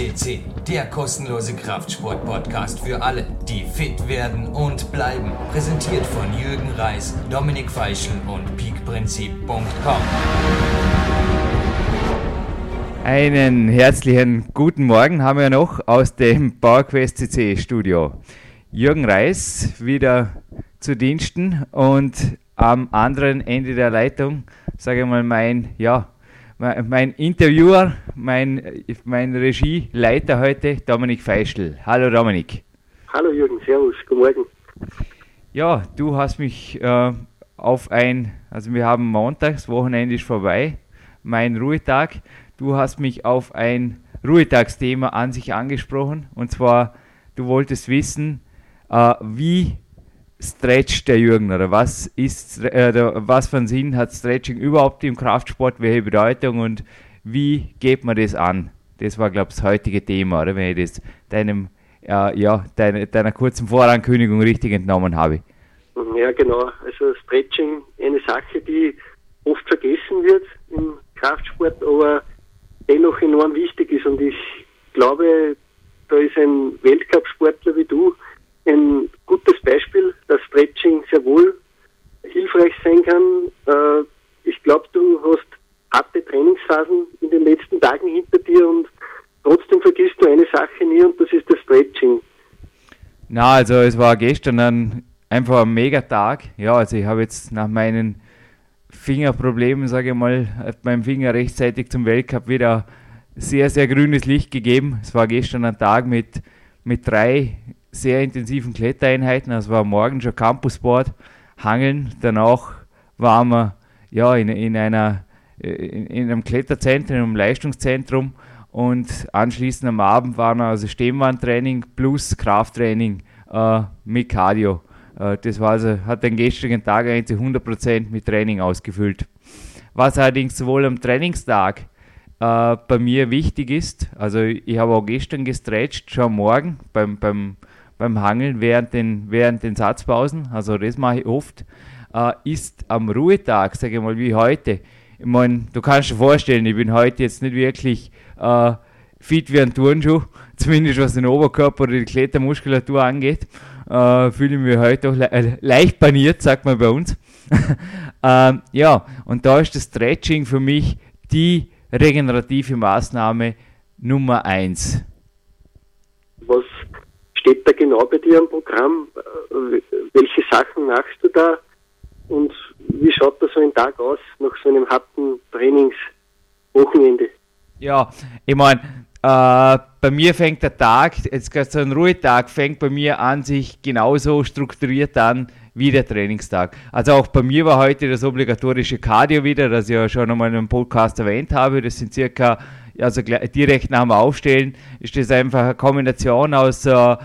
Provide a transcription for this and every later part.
CC, der kostenlose Kraftsport-Podcast für alle, die fit werden und bleiben. Präsentiert von Jürgen Reis, Dominik Feischl und peakprinzip.com. Einen herzlichen guten Morgen haben wir noch aus dem PowerQuest CC Studio. Jürgen Reis wieder zu Diensten und am anderen Ende der Leitung, sage ich mal, mein, ja, mein Interviewer, mein, mein Regieleiter heute, Dominik Feischl. Hallo Dominik. Hallo Jürgen, Servus, guten Morgen. Ja, du hast mich äh, auf ein, also wir haben montags, Wochenende ist vorbei, mein Ruhetag. Du hast mich auf ein Ruhetagsthema an sich angesprochen und zwar, du wolltest wissen, äh, wie stretcht der Jürgen oder was ist äh, was für einen Sinn hat Stretching überhaupt im Kraftsport, welche Bedeutung und wie geht man das an? Das war, glaube ich, das heutige Thema, oder wenn ich das deinem, äh, ja, deine, deiner kurzen Vorankündigung richtig entnommen habe. Ja, genau. Also Stretching, eine Sache, die oft vergessen wird im Kraftsport, aber dennoch enorm wichtig ist. Und ich glaube, da ist ein Weltcup-Sportler wie du ein gutes Beispiel, dass Stretching sehr wohl hilfreich sein kann. Äh, ich glaube, du hast harte Trainingsphasen in den letzten Tagen hinter dir und trotzdem vergisst du eine Sache nie und das ist das Stretching. Na, also es war gestern ein, einfach ein Megatag. Ja, also ich habe jetzt nach meinen Fingerproblemen, sage ich mal, hat mein Finger rechtzeitig zum Weltcup wieder sehr, sehr grünes Licht gegeben. Es war gestern ein Tag mit, mit drei sehr intensiven Klettereinheiten. Also war morgen schon Campusboard, Hangeln. Danach waren wir ja, in, in, einer, in, in einem Kletterzentrum, in einem Leistungszentrum. Und anschließend am Abend waren also Stemmbandtraining plus Krafttraining äh, mit Cardio. Äh, das war also, hat den gestrigen Tag eigentlich 100% mit Training ausgefüllt. Was allerdings sowohl am Trainingstag äh, bei mir wichtig ist, also ich habe auch gestern gestretcht, schon morgen beim, beim beim Hangeln während den, während den Satzpausen, also das mache ich oft, äh, ist am Ruhetag, sage ich mal, wie heute. Ich meine, du kannst dir vorstellen, ich bin heute jetzt nicht wirklich äh, fit wie ein Turnschuh, zumindest was den Oberkörper oder die Klettermuskulatur angeht. Äh, fühle ich mich heute auch le äh, leicht paniert, sagt man bei uns. ähm, ja, und da ist das Stretching für mich die regenerative Maßnahme Nummer eins. Was steht da genau bei dir am Programm? Äh, welche Sachen machst du da? Und wie schaut da so ein Tag aus nach so einem harten Trainingswochenende? Ja, ich meine, äh, bei mir fängt der Tag, jetzt so ein Ruhetag, fängt bei mir an sich genauso strukturiert an wie der Trainingstag. Also auch bei mir war heute das obligatorische Cardio wieder, das ich ja schon einmal in einem Podcast erwähnt habe. Das sind circa also direkt nach dem Aufstellen ist das einfach eine Kombination aus äh,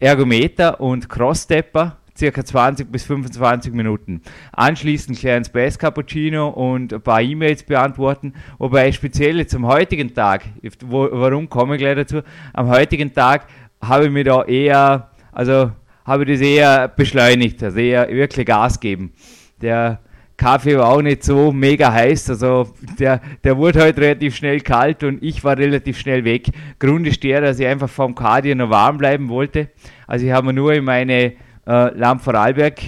Ergometer und Cross-Stepper, circa 20 bis 25 Minuten. Anschließend ein kleines Space Cappuccino und ein paar E-Mails beantworten, wobei speziell zum heutigen Tag, wo, warum komme ich gleich dazu, am heutigen Tag habe ich mir da eher, also habe ich das eher beschleunigt, also eher wirklich Gas geben. Der Kaffee war auch nicht so mega heiß, also der, der wurde halt relativ schnell kalt und ich war relativ schnell weg. Grund ist der, dass ich einfach vom Cardio noch warm bleiben wollte. Also ich habe mir nur in meine äh, Lamp Vorarlberg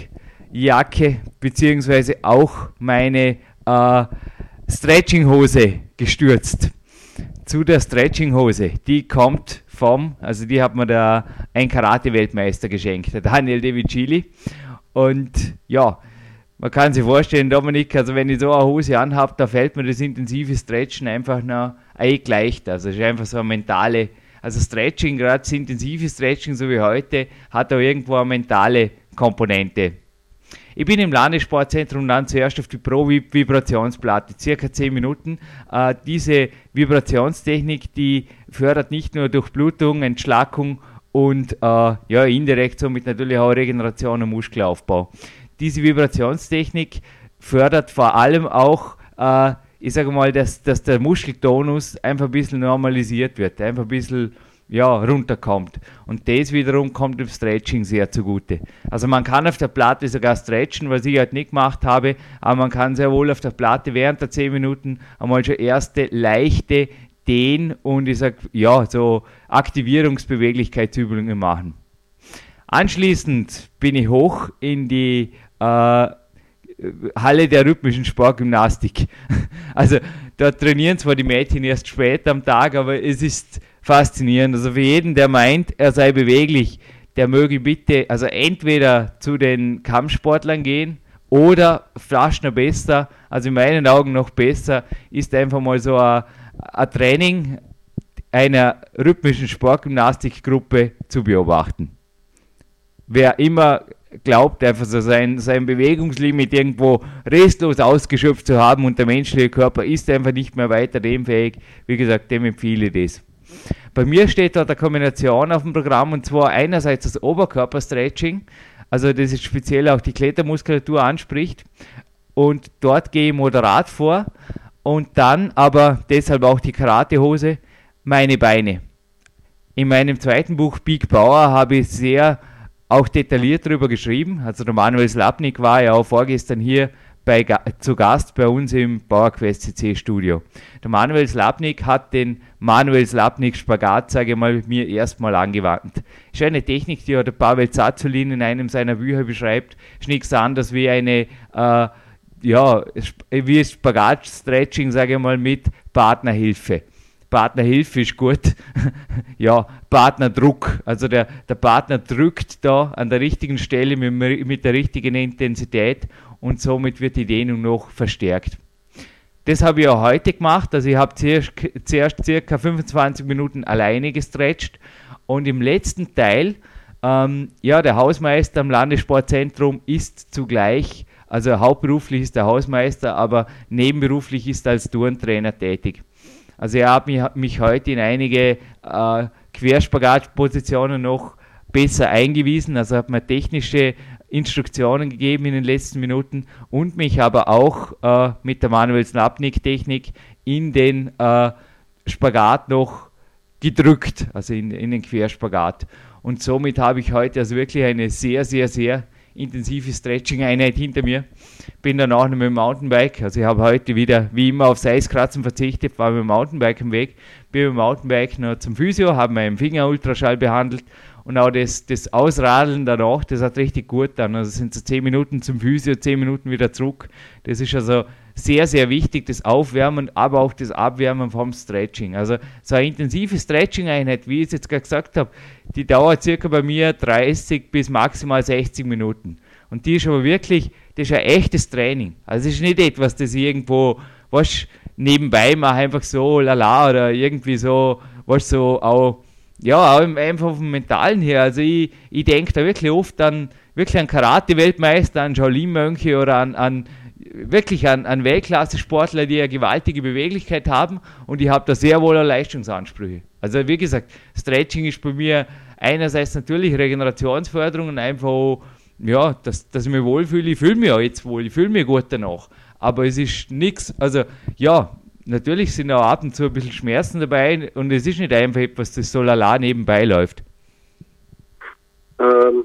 Jacke beziehungsweise auch meine äh, Stretchinghose gestürzt. Zu der Stretchinghose, die kommt vom, also die hat mir der ein Karate-Weltmeister geschenkt, der Daniel De Vicili. Und ja, man kann sich vorstellen, Dominik, also wenn ich so eine Hose anhabe, da fällt mir das intensive Stretchen einfach noch eigentlich leicht. Also es ist einfach so eine mentale, also Stretching, gerade das intensive Stretching, so wie heute, hat auch irgendwo eine mentale Komponente. Ich bin im Landessportzentrum dann zuerst auf die Pro-Vibrationsplatte, circa 10 Minuten. Äh, diese Vibrationstechnik, die fördert nicht nur Durchblutung, Entschlackung und äh, ja, indirekt somit natürlich auch Regeneration und Muskelaufbau diese Vibrationstechnik fördert vor allem auch, äh, ich sage mal, dass, dass der Muskeltonus einfach ein bisschen normalisiert wird, einfach ein bisschen ja, runterkommt. Und das wiederum kommt dem Stretching sehr zugute. Also man kann auf der Platte sogar stretchen, was ich halt nicht gemacht habe, aber man kann sehr wohl auf der Platte während der 10 Minuten einmal schon erste leichte Dehn- und ich sag, ja, so Aktivierungsbeweglichkeitsübungen machen. Anschließend bin ich hoch in die äh, Halle der rhythmischen Sportgymnastik. Also da trainieren zwar die Mädchen erst spät am Tag, aber es ist faszinierend. Also für jeden, der meint, er sei beweglich, der möge bitte, also entweder zu den Kampfsportlern gehen oder noch besser, also in meinen Augen noch besser, ist einfach mal so ein, ein Training einer rhythmischen Sportgymnastikgruppe zu beobachten. Wer immer glaubt, einfach so sein, sein Bewegungslimit irgendwo restlos ausgeschöpft zu haben und der menschliche Körper ist einfach nicht mehr weiter demfähig, wie gesagt, dem empfehle ich das. Bei mir steht dort eine Kombination auf dem Programm und zwar einerseits das Oberkörperstretching, also das ist speziell auch die Klettermuskulatur anspricht und dort gehe ich moderat vor und dann aber deshalb auch die Karatehose, meine Beine. In meinem zweiten Buch Big Power habe ich sehr auch detailliert darüber geschrieben. Also der Manuel Slapnik war ja auch vorgestern hier bei, zu Gast bei uns im PowerQuest CC Studio. Der Manuel Slapnik hat den Manuel Slapnik Spagat, sage ich mal, mit mir erstmal angewandt. Ist eine Technik, die der Pavel Zazulin in einem seiner Bücher beschreibt. Ist nichts anderes wie eine, äh, ja, wie Spagat-Stretching, sage ich mal, mit Partnerhilfe. Partnerhilfe ist gut. ja, Partnerdruck. Also der, der Partner drückt da an der richtigen Stelle mit, mit der richtigen Intensität und somit wird die Dehnung noch verstärkt. Das habe ich auch heute gemacht. Also ich habe zuerst, zuerst circa 25 Minuten alleine gestretcht und im letzten Teil, ähm, ja, der Hausmeister am Landessportzentrum ist zugleich, also hauptberuflich ist der Hausmeister, aber nebenberuflich ist er als Turntrainer tätig. Also er hat mich, mich heute in einige äh, Querspagatpositionen noch besser eingewiesen, also hat mir technische Instruktionen gegeben in den letzten Minuten und mich aber auch äh, mit der Manuel Snapnik-Technik in den äh, Spagat noch gedrückt, also in, in den Querspagat. Und somit habe ich heute also wirklich eine sehr, sehr, sehr intensive Stretching-Einheit hinter mir. Bin dann auch noch mit dem Mountainbike, also ich habe heute wieder wie immer auf Eiskratzen verzichtet, war mit dem Mountainbike am Weg, bin mit dem Mountainbike noch zum Physio, habe meinen Finger Ultraschall behandelt und auch das, das Ausradeln danach, das hat richtig gut dann. Also sind so 10 Minuten zum Physio, 10 Minuten wieder zurück. Das ist also sehr, sehr wichtig, das Aufwärmen, aber auch das Abwärmen vom Stretching. Also so eine intensive Stretching-Einheit, wie ich es jetzt gerade gesagt habe, die dauert circa bei mir 30 bis maximal 60 Minuten. Und die ist aber wirklich, das ist ein echtes Training. Also es ist nicht etwas, das irgendwo, was nebenbei mache, einfach so lala oder irgendwie so, was so auch, ja, auch einfach vom Mentalen her. Also ich, ich denke da wirklich oft an, wirklich an Karate-Weltmeister, an Shaolin-Mönche oder an, an wirklich an, an Weltklasse-Sportler, die eine gewaltige Beweglichkeit haben und ich habe da sehr wohl Leistungsansprüche. Also wie gesagt, Stretching ist bei mir einerseits natürlich Regenerationsförderung und einfach, ja, dass, dass ich mich wohlfühle. Ich fühle mich auch jetzt wohl, ich fühle mich gut danach. Aber es ist nichts, also ja, natürlich sind auch ab und zu ein bisschen Schmerzen dabei und es ist nicht einfach etwas, das so lala nebenbei läuft. Ähm,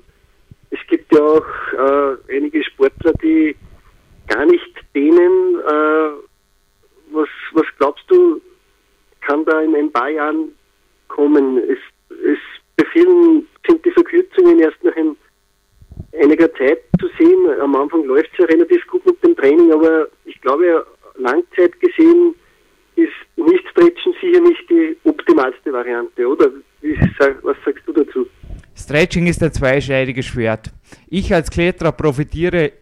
es gibt ja auch äh, einige Sportler, die gar nicht denen, äh, was, was glaubst du, kann da in ein paar Jahren kommen? Es, es, bei vielen sind die Verkürzungen erst nach ein, einiger Zeit zu sehen. Am Anfang läuft es ja relativ gut mit dem Training, aber ich glaube, Langzeit gesehen ist nicht Stretchen sicher nicht die optimalste Variante, oder? Wie, was sagst du dazu? Stretching ist ein zweischneidiges Schwert. Ich als Kletterer profitiere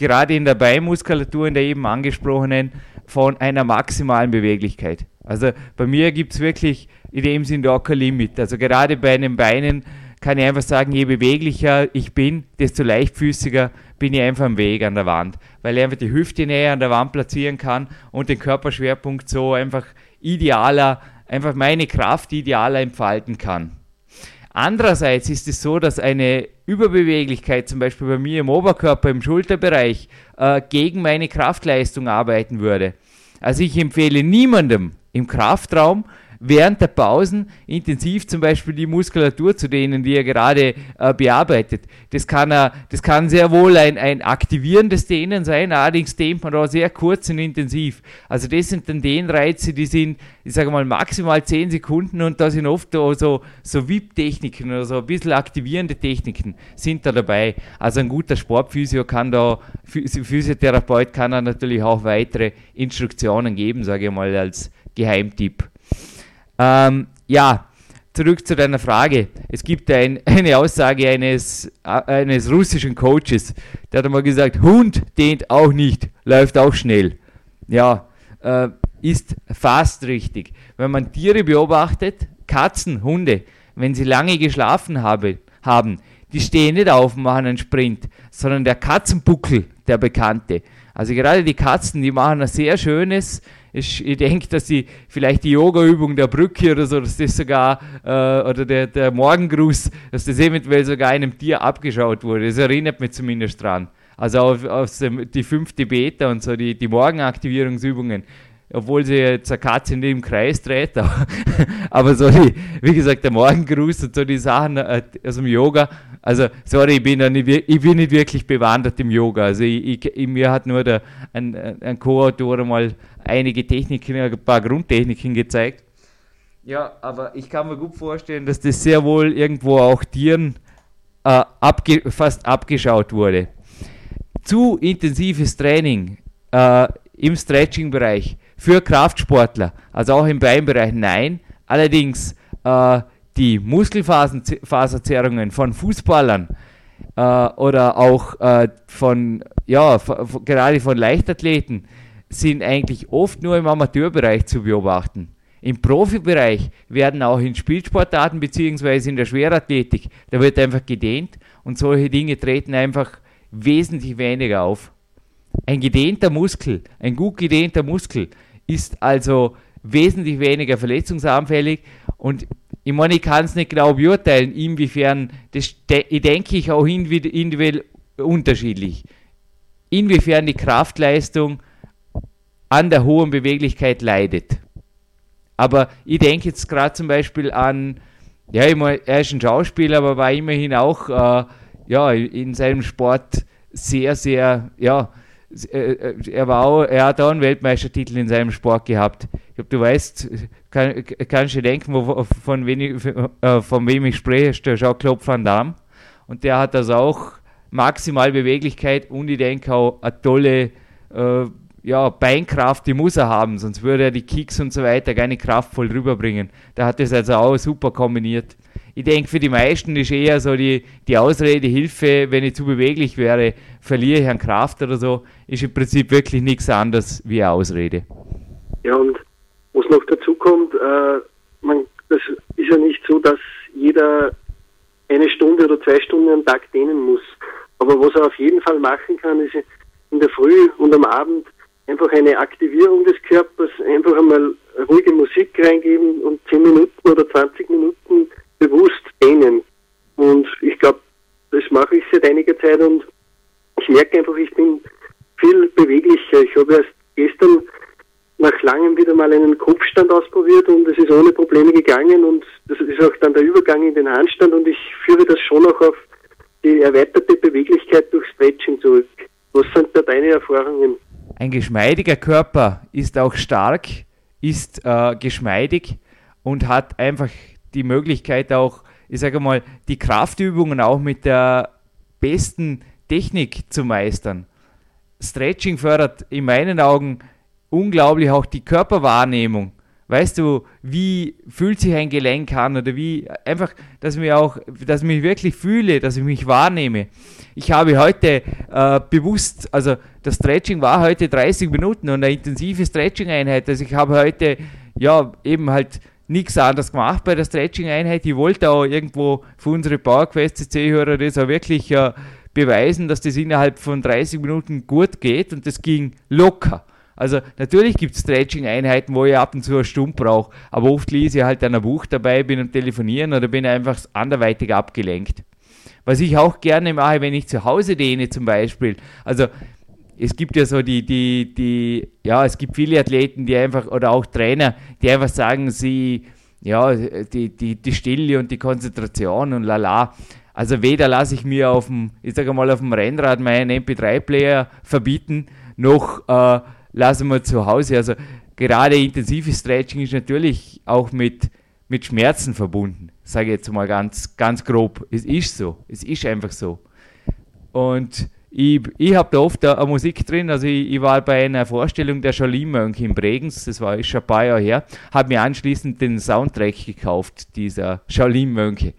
gerade in der Beinmuskulatur, in der eben angesprochenen, von einer maximalen Beweglichkeit. Also bei mir gibt es wirklich in dem Sinn auch kein Limit. Also gerade bei den Beinen kann ich einfach sagen, je beweglicher ich bin, desto leichtfüßiger bin ich einfach am Weg an der Wand, weil ich einfach die Hüfte näher an der Wand platzieren kann und den Körperschwerpunkt so einfach idealer, einfach meine Kraft idealer entfalten kann. Andererseits ist es so, dass eine Überbeweglichkeit, zum Beispiel bei mir im Oberkörper, im Schulterbereich, äh, gegen meine Kraftleistung arbeiten würde. Also ich empfehle niemandem im Kraftraum während der Pausen intensiv zum Beispiel die Muskulatur zu dehnen, die er gerade äh, bearbeitet. Das kann, er, das kann sehr wohl ein, ein aktivierendes Dehnen sein, allerdings dehnt man da sehr kurz und intensiv. Also das sind dann Dehnreize, die sind, ich sage mal, maximal 10 Sekunden und da sind oft so, so VIP-Techniken oder so ein bisschen aktivierende Techniken sind da dabei. Also ein guter Sportphysio kann da, Physiotherapeut kann da natürlich auch weitere Instruktionen geben, sage ich mal, als Geheimtipp. Ähm, ja, zurück zu deiner Frage. Es gibt ein, eine Aussage eines, eines russischen Coaches, der hat einmal gesagt, Hund dehnt auch nicht, läuft auch schnell. Ja, äh, ist fast richtig. Wenn man Tiere beobachtet, Katzen, Hunde, wenn sie lange geschlafen habe, haben, die stehen nicht auf und machen einen Sprint, sondern der Katzenbuckel, der bekannte. Also gerade die Katzen, die machen ein sehr schönes, ich, ich denke, dass sie vielleicht die Yoga-Übung der Brücke oder so, dass das sogar, äh, oder der, der Morgengruß, dass das eventuell sogar einem Tier abgeschaut wurde. Das erinnert mich zumindest dran. Also auf, auf die fünfte Beta und so, die, die Morgenaktivierungsübungen obwohl sie jetzt eine Katze in dem Kreis dreht, aber so die, wie gesagt, der Morgengruß und so die Sachen äh, aus dem Yoga, also sorry, ich bin, nicht, ich bin nicht wirklich bewandert im Yoga, also ich, ich, mir hat nur der, ein, ein Co-Autor mal einige Techniken, ein paar Grundtechniken gezeigt. Ja, aber ich kann mir gut vorstellen, dass das sehr wohl irgendwo auch Tieren äh, abge fast abgeschaut wurde. Zu intensives Training äh, im Stretching-Bereich für Kraftsportler, also auch im Beinbereich, nein. Allerdings äh, die Muskelfaserzerrungen von Fußballern äh, oder auch äh, von, ja, gerade von Leichtathleten sind eigentlich oft nur im Amateurbereich zu beobachten. Im Profibereich werden auch in Spielsportarten bzw. in der Schwerathletik, da wird einfach gedehnt und solche Dinge treten einfach wesentlich weniger auf. Ein gedehnter Muskel, ein gut gedehnter Muskel ist also wesentlich weniger verletzungsanfällig und ich meine, ich kann es nicht genau beurteilen, inwiefern, das ich denke ich auch individuell unterschiedlich, inwiefern die Kraftleistung an der hohen Beweglichkeit leidet. Aber ich denke jetzt gerade zum Beispiel an, ja, ich er ist ein Schauspieler, aber war immerhin auch äh, ja, in seinem Sport sehr, sehr, ja, äh, äh, er, war auch, er hat auch einen Weltmeistertitel in seinem Sport gehabt. Ich glaube, du weißt, kann, kannst du denken, wo, von, wen äh, von wem ich spreche, der Jean-Claude Van Damme. Und der hat also auch maximal Beweglichkeit und ich denke auch eine tolle äh, ja, Beinkraft, die muss er haben, sonst würde er die Kicks und so weiter gar nicht kraftvoll rüberbringen. Da hat es also auch super kombiniert ich denke, für die meisten ist eher so die, die Ausrede, Hilfe, wenn ich zu beweglich wäre, verliere ich an Kraft oder so, ist im Prinzip wirklich nichts anderes wie eine Ausrede. Ja, und was noch dazu kommt, äh, man, das ist ja nicht so, dass jeder eine Stunde oder zwei Stunden am Tag dehnen muss. Aber was er auf jeden Fall machen kann, ist in der Früh und am Abend einfach eine Aktivierung des Körpers, einfach einmal ruhige Musik reingeben und 10 Minuten oder 20 Minuten bewusst dehnen. Und ich glaube, das mache ich seit einiger Zeit und ich merke einfach, ich bin viel beweglicher. Ich habe erst gestern nach langem wieder mal einen Kopfstand ausprobiert und es ist ohne Probleme gegangen und das ist auch dann der Übergang in den Handstand und ich führe das schon auch auf die erweiterte Beweglichkeit durch Stretching zurück. Was sind da deine Erfahrungen? Ein geschmeidiger Körper ist auch stark, ist äh, geschmeidig und hat einfach die Möglichkeit auch, ich sage mal, die Kraftübungen auch mit der besten Technik zu meistern. Stretching fördert in meinen Augen unglaublich auch die Körperwahrnehmung. Weißt du, wie fühlt sich ein Gelenk an oder wie einfach, dass ich mich auch, dass ich mich wirklich fühle, dass ich mich wahrnehme. Ich habe heute äh, bewusst, also das Stretching war heute 30 Minuten und eine intensive Stretching-Einheit. Also ich habe heute ja eben halt nichts anderes gemacht bei der Stretching-Einheit. Ich wollte auch irgendwo für unsere PowerQuest CC-Hörer das auch wirklich äh, beweisen, dass das innerhalb von 30 Minuten gut geht und das ging locker. Also natürlich gibt es Stretching-Einheiten, wo ich ab und zu eine Stunde brauche, aber oft lese ich halt an einem Buch dabei, bin am Telefonieren oder bin einfach anderweitig abgelenkt. Was ich auch gerne mache, wenn ich zu Hause dehne zum Beispiel. Also es gibt ja so die, die, die, ja, es gibt viele Athleten, die einfach, oder auch Trainer, die einfach sagen, sie, ja, die, die, die Stille und die Konzentration und lala. Also weder lasse ich mir auf dem, ich sage mal, auf dem Rennrad meinen MP3-Player verbieten, noch äh, lasse wir zu Hause. Also gerade intensives Stretching ist natürlich auch mit, mit Schmerzen verbunden, sage ich jetzt mal ganz, ganz grob. Es ist so, es ist einfach so. Und ich, ich habe da oft eine, Musik drin, also ich, ich, war bei einer Vorstellung der Schalin-Mönche in Bregenz, das war schon ein paar Jahre her, habe mir anschließend den Soundtrack gekauft, dieser Schalin-Mönche.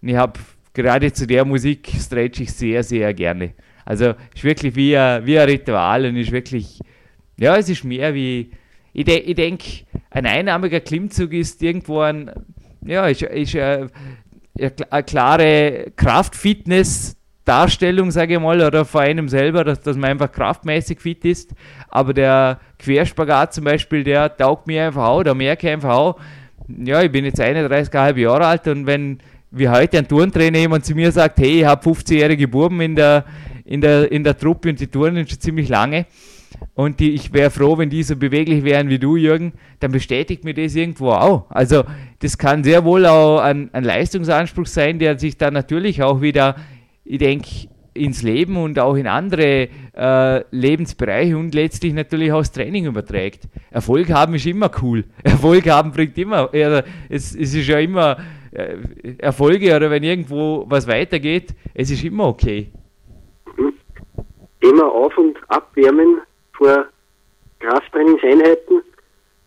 Und ich habe gerade zu der Musik stretch ich sehr, sehr gerne. Also ist wirklich wie ein, wie ein Ritual und ist wirklich, ja, es ist mehr wie, ich, de, ich denke, ein einarmiger Klimmzug ist irgendwo ein, ja, ist, ist eine, eine klare Kraftfitness Darstellung, sage ich mal, oder vor einem selber, dass, dass man einfach kraftmäßig fit ist. Aber der Querspagat zum Beispiel, der taugt mir einfach auch, da merke ich einfach auch, ja, ich bin jetzt 31,5 Jahre alt und wenn wie heute ein Turntrainer jemand zu mir sagt, hey, ich habe 15-jährige Buben in der, in, der, in der Truppe und die turnen schon ziemlich lange und die, ich wäre froh, wenn die so beweglich wären wie du, Jürgen, dann bestätigt mir das irgendwo auch. Also das kann sehr wohl auch ein, ein Leistungsanspruch sein, der sich dann natürlich auch wieder ich denke, ins Leben und auch in andere äh, Lebensbereiche und letztlich natürlich auch das Training überträgt. Erfolg haben ist immer cool. Erfolg haben bringt immer, äh, es, es, ist ja immer äh, Erfolge oder wenn irgendwo was weitergeht, es ist immer okay. Thema Auf- und Abwärmen vor Krafttrainingseinheiten.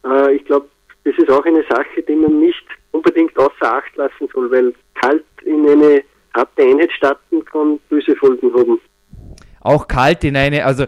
Äh, ich glaube, das ist auch eine Sache, die man nicht unbedingt außer Acht lassen soll, weil kalt in eine harte Einheit starten kann böse Folgen haben. Auch kalt in eine, also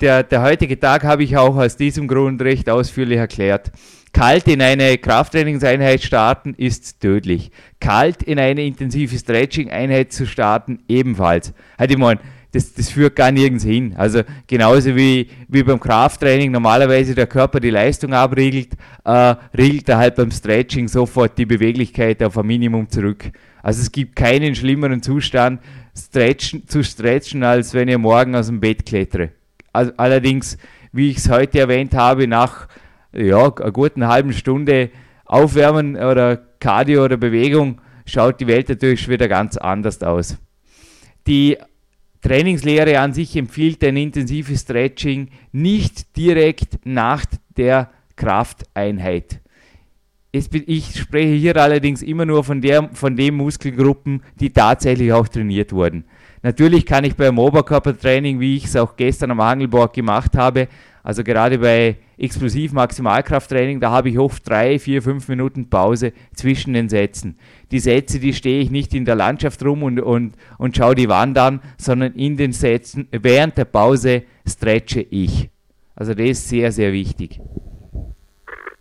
der, der heutige Tag habe ich auch aus diesem Grund recht ausführlich erklärt. Kalt in eine Krafttrainingseinheit starten ist tödlich. Kalt in eine intensive Stretching-Einheit zu starten ebenfalls. Halt ich meine, das, das führt gar nirgends hin. Also genauso wie, wie beim Krafttraining normalerweise der Körper die Leistung abriegelt, äh, riegelt er halt beim Stretching sofort die Beweglichkeit auf ein Minimum zurück. Also es gibt keinen schlimmeren Zustand stretchen, zu stretchen, als wenn ihr morgen aus dem Bett klettere. Also allerdings, wie ich es heute erwähnt habe, nach ja, einer guten halben Stunde Aufwärmen oder Cardio oder Bewegung schaut die Welt natürlich schon wieder ganz anders aus. Die Trainingslehre an sich empfiehlt ein intensives Stretching nicht direkt nach der Krafteinheit. Ich spreche hier allerdings immer nur von, der, von den Muskelgruppen, die tatsächlich auch trainiert wurden. Natürlich kann ich beim Oberkörpertraining, wie ich es auch gestern am Angelboard gemacht habe, also gerade bei Explosiv-Maximalkrafttraining, da habe ich oft drei, vier, fünf Minuten Pause zwischen den Sätzen. Die Sätze, die stehe ich nicht in der Landschaft rum und, und, und schaue die Wand an, sondern in den Sätzen, während der Pause stretche ich. Also das ist sehr, sehr wichtig.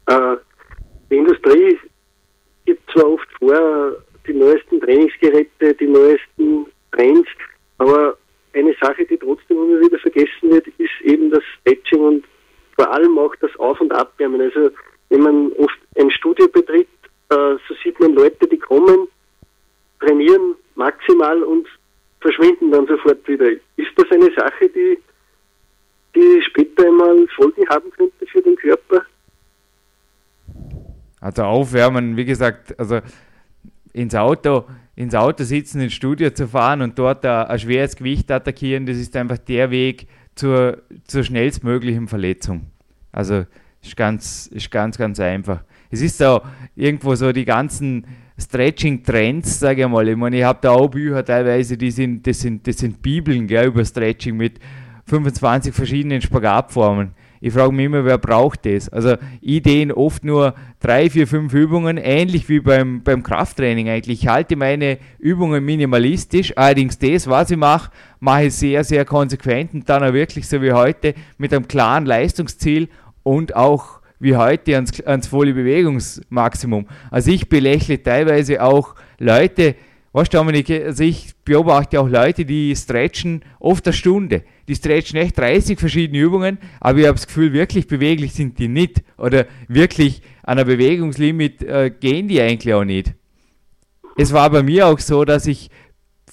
Äh, die Industrie gibt zwar oft vor, die neuesten Trainingsgeräte, die neuesten Trends, aber eine Sache, die trotzdem immer wieder vergessen wird, ist eben das Stretching und vor allem auch das Auf- und Abwärmen. Also wenn man oft ein Studio betritt, äh, so sieht man Leute, die kommen, trainieren maximal und verschwinden dann sofort wieder. Ist das eine Sache, die, die später einmal Folgen haben könnte für den Körper? Also aufwärmen, wie gesagt, also ins Auto, ins Auto sitzen, ins Studio zu fahren und dort ein, ein schweres Gewicht attackieren, das ist einfach der Weg zur, zur schnellstmöglichen Verletzung. Also ist ganz, ist ganz, ganz einfach. Es ist auch irgendwo so die ganzen Stretching-Trends, sage ich mal. Ich meine, ich habe da auch Bücher teilweise, die sind, das sind, das sind Bibeln gell, über Stretching mit 25 verschiedenen Spagatformen. Ich frage mich immer, wer braucht das? Also Ideen oft nur drei, vier, fünf Übungen, ähnlich wie beim, beim Krafttraining eigentlich. Ich halte meine Übungen minimalistisch, allerdings das, was ich mache, mache ich sehr, sehr konsequent und dann auch wirklich so wie heute mit einem klaren Leistungsziel und auch wie heute ans, ans volle Bewegungsmaximum. Also ich belächle teilweise auch Leute, Weißt du, Dominik, also ich beobachte auch Leute, die stretchen oft eine Stunde. Die stretchen echt 30 verschiedene Übungen, aber ich habe das Gefühl, wirklich beweglich sind die nicht. Oder wirklich an ein Bewegungslimit äh, gehen die eigentlich auch nicht. Es war bei mir auch so, dass ich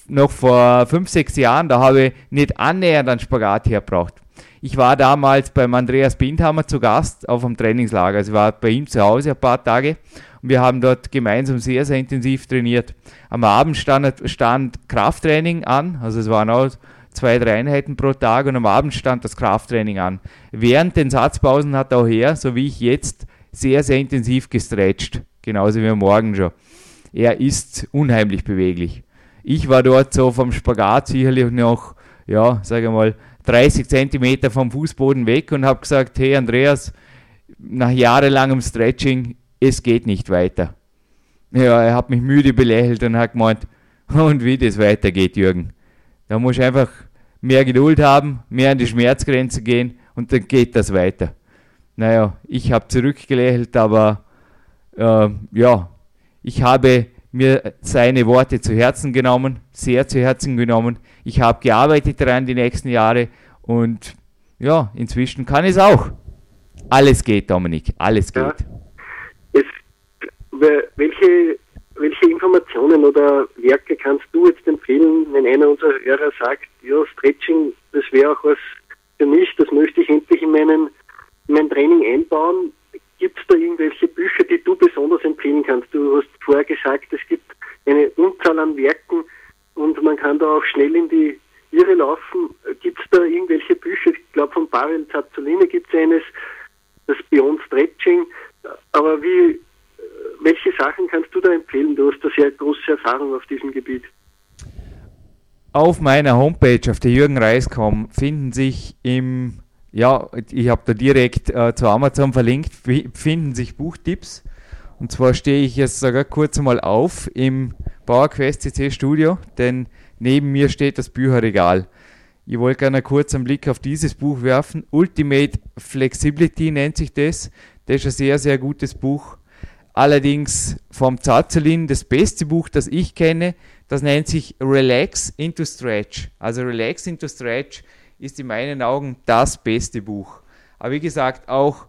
noch vor 5, 6 Jahren, da habe ich nicht annähernd einen Spagat hergebracht. Ich war damals beim Andreas Bindhammer zu Gast auf einem Trainingslager. Also ich war bei ihm zu Hause ein paar Tage und wir haben dort gemeinsam sehr, sehr intensiv trainiert. Am Abend stand, stand Krafttraining an, also es waren auch zwei, drei Einheiten pro Tag und am Abend stand das Krafttraining an. Während den Satzpausen hat auch er, so wie ich jetzt, sehr, sehr intensiv gestretcht. Genauso wie am Morgen schon. Er ist unheimlich beweglich. Ich war dort so vom Spagat sicherlich noch, ja, sage mal, 30 Zentimeter vom Fußboden weg und habe gesagt, hey Andreas, nach jahrelangem Stretching, es geht nicht weiter. Ja, er hat mich müde belächelt und hat gemeint, und wie das weitergeht, Jürgen. Da muss ich einfach mehr Geduld haben, mehr an die Schmerzgrenze gehen und dann geht das weiter. Naja, ich habe zurückgelächelt, aber äh, ja, ich habe mir seine Worte zu Herzen genommen, sehr zu Herzen genommen. Ich habe gearbeitet daran die nächsten Jahre und ja, inzwischen kann es auch. Alles geht, Dominik, alles geht. Ja. Welche, welche Informationen oder Werke kannst du jetzt empfehlen, wenn einer unserer Hörer sagt, ja, Stretching, das wäre auch was für mich, das möchte ich endlich in, meinen, in mein Training einbauen. Gibt es da irgendwelche Bücher, die du besonders empfehlen kannst? Du hast vorher gesagt, es gibt eine Unzahl an Werken und man kann da auch schnell in die Irre laufen. Gibt es da irgendwelche Bücher? Ich glaube, von Pavel Zazzolini gibt es eines, das Beyond Stretching. Aber wie, welche Sachen kannst du da empfehlen? Du hast da sehr große Erfahrung auf diesem Gebiet. Auf meiner Homepage, auf der Jürgen finden sich im ja, ich habe da direkt äh, zu Amazon verlinkt, finden sich Buchtipps. Und zwar stehe ich jetzt sogar kurz mal auf im PowerQuest CC Studio, denn neben mir steht das Bücherregal. Ich wollte gerne kurz einen Blick auf dieses Buch werfen. Ultimate Flexibility nennt sich das. Das ist ein sehr, sehr gutes Buch. Allerdings vom Zazelin das beste Buch, das ich kenne, das nennt sich Relax into Stretch. Also Relax into Stretch ist in meinen Augen das beste Buch. Aber wie gesagt, auch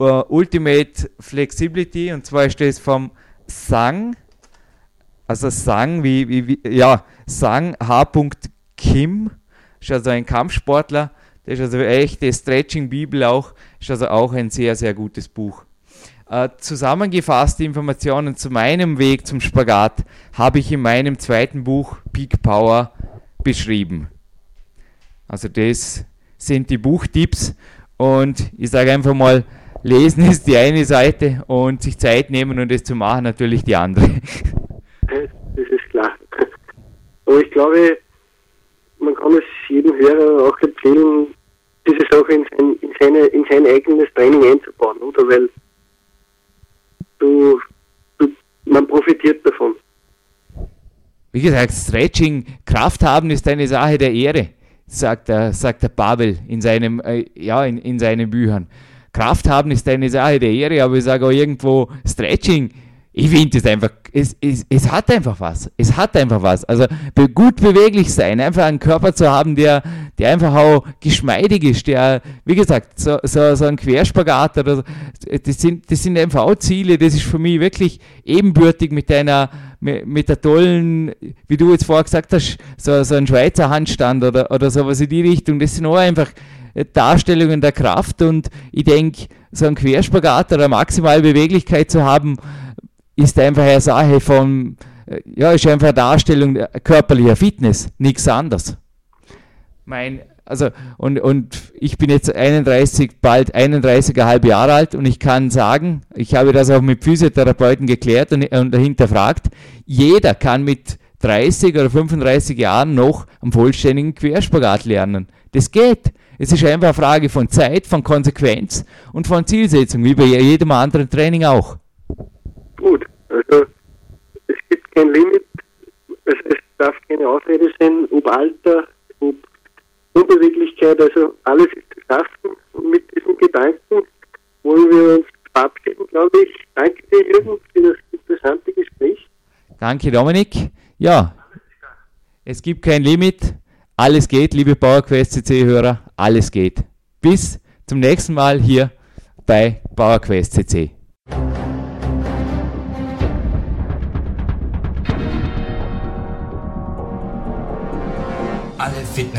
uh, Ultimate Flexibility, und zwar ist das vom Sang, also Sang, wie, wie, wie ja, Sang H. Kim, ist also ein Kampfsportler, der ist also echte Stretching-Bibel auch, ist also auch ein sehr, sehr gutes Buch. Äh, zusammengefasste Informationen zu meinem Weg zum Spagat habe ich in meinem zweiten Buch Peak Power beschrieben. Also das sind die Buchtipps und ich sage einfach mal, lesen ist die eine Seite und sich Zeit nehmen und es zu machen natürlich die andere. Das ist klar. Aber ich glaube, man kann es jedem Hörer auch empfehlen, diese Sache in sein, in seine, in sein eigenes Training einzubauen, oder? Weil du, du, man profitiert davon. Wie gesagt, Stretching, Kraft haben ist eine Sache der Ehre sagt der, sagt der Pavel in, seinem, äh, ja, in, in seinen Büchern. Kraft haben ist eine Sache der Ehre, aber ich sage auch irgendwo Stretching. Ich finde es einfach, es, es, es hat einfach was. Es hat einfach was. Also gut beweglich sein, einfach einen Körper zu haben, der, der einfach auch geschmeidig ist, der, wie gesagt, so, so, so ein Querspagat oder so, das sind, das sind einfach auch Ziele, das ist für mich wirklich ebenbürtig mit deiner mit der tollen, wie du jetzt vorher gesagt hast, so, so ein Schweizer Handstand oder, oder sowas in die Richtung. Das sind auch einfach äh, Darstellungen der Kraft und ich denke, so ein Querspagat oder maximale Beweglichkeit zu haben, ist einfach eine Sache von, äh, ja, ist einfach eine Darstellung körperlicher Fitness, nichts anderes. Mein also und, und ich bin jetzt 31, bald 31,5 Jahre alt und ich kann sagen, ich habe das auch mit Physiotherapeuten geklärt und, und hinterfragt, jeder kann mit 30 oder 35 Jahren noch einen vollständigen Querspagat lernen. Das geht. Es ist einfach eine Frage von Zeit, von Konsequenz und von Zielsetzung, wie bei jedem anderen Training auch. Gut, also es gibt kein Limit, es, es darf keine Ausrede sein, ob Alter, ob Unbeweglichkeit, also alles ist zu schaffen. Mit diesem Gedanken wollen wir uns verabschieden, glaube ich. Danke dir, Jürgen, für das interessante Gespräch. Danke, Dominik. Ja, es gibt kein Limit. Alles geht, liebe PowerQuest CC-Hörer. Alles geht. Bis zum nächsten Mal hier bei PowerQuest CC.